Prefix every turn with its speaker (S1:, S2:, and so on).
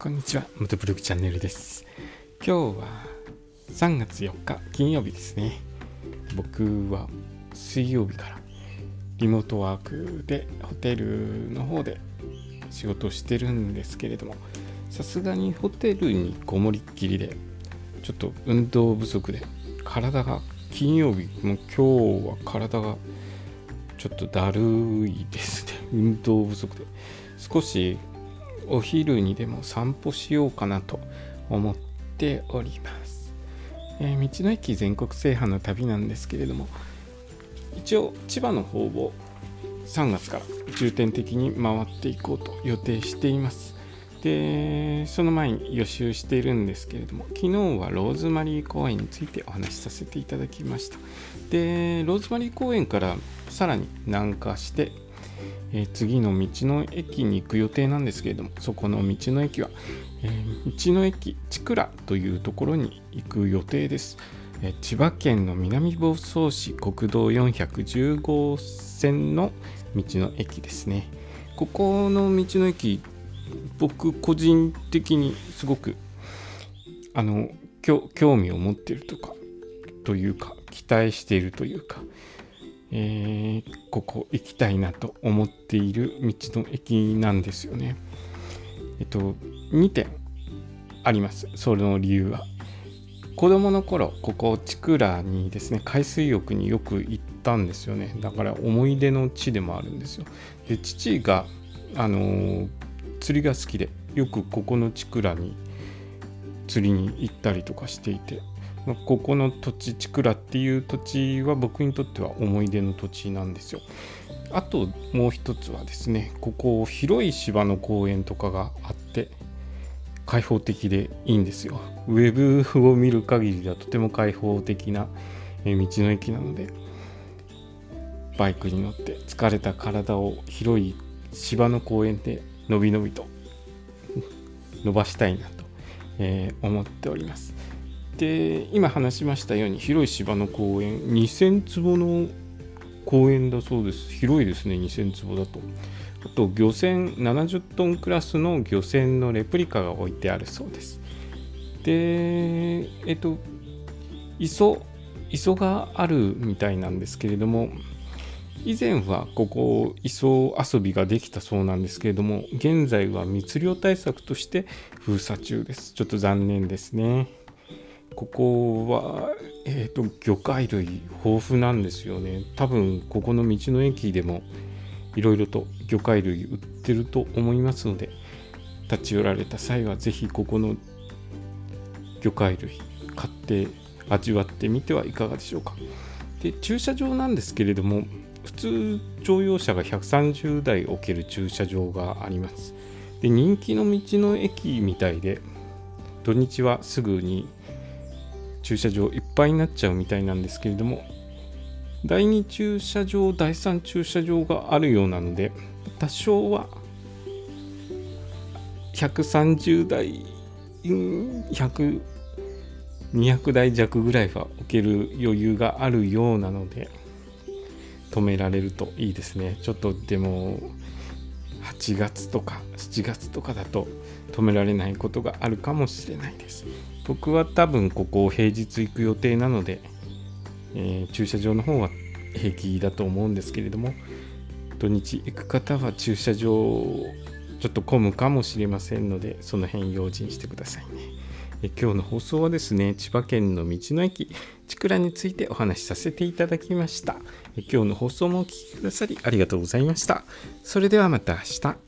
S1: こんにちは。元ブログチャンネルです。今日は3月4日金曜日ですね。僕は水曜日からリモートワークでホテルの方で仕事をしてるんですけれどもさすがにホテルにこもりっきりでちょっと運動不足で体が金曜日もう今日は体がちょっとだるいですね。運動不足で。少しお昼にでも散歩しようかなと思っております、えー、道の駅全国制覇の旅なんですけれども一応千葉の方を3月から重点的に回っていこうと予定しています。でその前に予習しているんですけれども昨日はローズマリー公園についてお話しさせていただきました。でローズマリー公園からさらに南下してえー、次の道の駅に行く予定なんですけれどもそこの道の駅は、えー、道の駅千倉というところに行く予定です、えー、千葉県の南房総市国道410号線の道の駅ですね。ここの道の駅僕個人的にすごくあの興味を持っているとかというか期待しているというかえー、ここ行きたいなと思っている道の駅なんですよね。えっと、2点あります。その理由は。子供の頃、ここ、チクラにですね、海水浴によく行ったんですよね。だから思い出の地でもあるんですよ。で、父が、あのー、釣りが好きで、よくここのチクラに釣りに行ったりとかしていて、ここの土地チクラっていう土地は僕にとっては思い出の土地なんですよ。あともう一つはですねここ広い芝の公園とかがあって開放的でいいんですよ。ウェブを見る限りではとても開放的な道の駅なのでバイクに乗って疲れた体を広い芝の公園でのびのびと伸ばしたいなと、え、思っております。で今話しましたように広い芝の公園2000坪の公園だそうです。広いですね2000坪だと。あと漁船70トンクラスの漁船のレプリカが置いてあるそうです。でえっと磯磯があるみたいなんですけれども以前はここ磯遊びができたそうなんですけれども現在は密漁対策として封鎖中ですちょっと残念ですね。ここは、えーと、魚介類豊富なんですよね。多分ここの道の駅でもいろいろと魚介類売ってると思いますので立ち寄られた際は是非ここの魚介類買って味わってみてはいかがでしょうか。で駐車場なんですけれども普通乗用車が130台置ける駐車場があります。で人気の道の駅みたいで土日はすぐに駐車場いっぱいになっちゃうみたいなんですけれども第2駐車場第3駐車場があるようなので多少は130台100 200台弱ぐらいは置ける余裕があるようなので止められるといいですね。ちょっとでも8月とか7月とかだと止められないことがあるかもしれないです。僕は多分ここ平日行く予定なので、えー、駐車場の方は平気だと思うんですけれども土日行く方は駐車場ちょっと混むかもしれませんのでその辺用心してくださいね。え今日の放送はですね千葉県の道の駅チクラについてお話しさせていただきました。え今日の放送もお聴きくださりありがとうございました。それではまた明日。